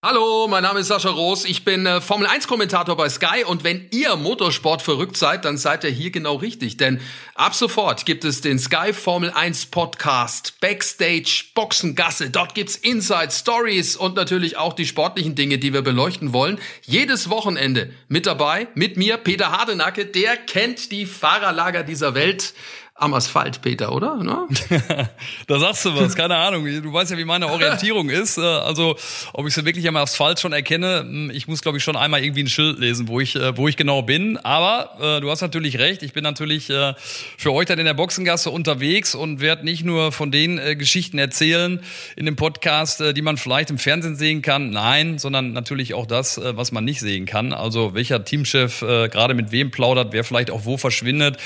Hallo, mein Name ist Sascha Roos. Ich bin äh, Formel 1 Kommentator bei Sky und wenn ihr Motorsport verrückt seid, dann seid ihr hier genau richtig, denn ab sofort gibt es den Sky Formel 1 Podcast Backstage Boxengasse. Dort gibt's Inside Stories und natürlich auch die sportlichen Dinge, die wir beleuchten wollen. Jedes Wochenende mit dabei mit mir Peter Hardenacke, der kennt die Fahrerlager dieser Welt am Asphalt, Peter, oder? Ne? da sagst du was, keine Ahnung. Du weißt ja, wie meine Orientierung ist. Äh, also, ob ich sie wirklich am Asphalt schon erkenne, hm, ich muss, glaube ich, schon einmal irgendwie ein Schild lesen, wo ich, äh, wo ich genau bin. Aber äh, du hast natürlich recht. Ich bin natürlich äh, für euch dann in der Boxengasse unterwegs und werde nicht nur von den äh, Geschichten erzählen in dem Podcast, äh, die man vielleicht im Fernsehen sehen kann. Nein, sondern natürlich auch das, was man nicht sehen kann. Also, welcher Teamchef gerade mit wem plaudert, wer vielleicht auch wo verschwindet,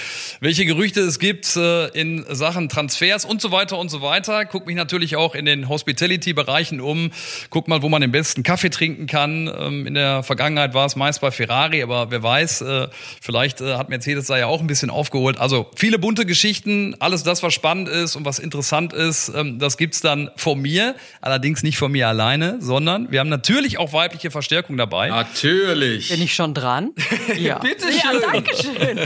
welche Gerüchte es gibt gibt äh, in Sachen Transfers und so weiter und so weiter. Guck mich natürlich auch in den Hospitality-Bereichen um. Guck mal, wo man den besten Kaffee trinken kann. Ähm, in der Vergangenheit war es meist bei Ferrari, aber wer weiß, äh, vielleicht äh, hat Mercedes da ja auch ein bisschen aufgeholt. Also viele bunte Geschichten, alles das, was spannend ist und was interessant ist, ähm, das gibt's dann von mir. Allerdings nicht von mir alleine, sondern wir haben natürlich auch weibliche Verstärkung dabei. Natürlich. Bin ich schon dran? Ja. Bitte schön. Ja, danke schön.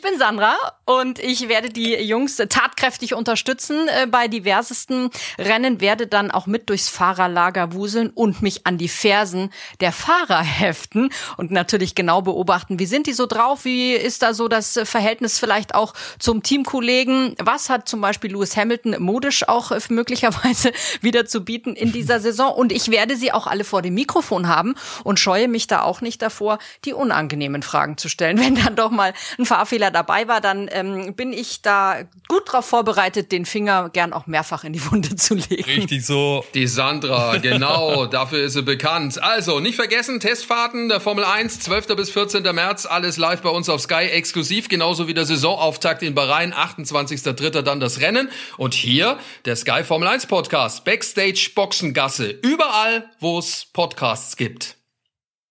Ich bin Sandra und ich werde die Jungs tatkräftig unterstützen äh, bei diversesten Rennen, werde dann auch mit durchs Fahrerlager wuseln und mich an die Fersen der Fahrer heften und natürlich genau beobachten, wie sind die so drauf, wie ist da so das Verhältnis vielleicht auch zum Teamkollegen, was hat zum Beispiel Lewis Hamilton modisch auch äh, möglicherweise wieder zu bieten in dieser Saison und ich werde sie auch alle vor dem Mikrofon haben und scheue mich da auch nicht davor, die unangenehmen Fragen zu stellen. Wenn dann doch mal ein Fahrfehler dabei war, dann ähm, bin ich da gut drauf vorbereitet, den Finger gern auch mehrfach in die Wunde zu legen. Richtig so. Die Sandra, genau, dafür ist sie bekannt. Also, nicht vergessen, Testfahrten der Formel 1, 12. bis 14. März, alles live bei uns auf Sky exklusiv, genauso wie der Saisonauftakt in Bahrain, 28.03. dann das Rennen. Und hier der Sky Formel 1 Podcast, Backstage Boxengasse, überall, wo es Podcasts gibt.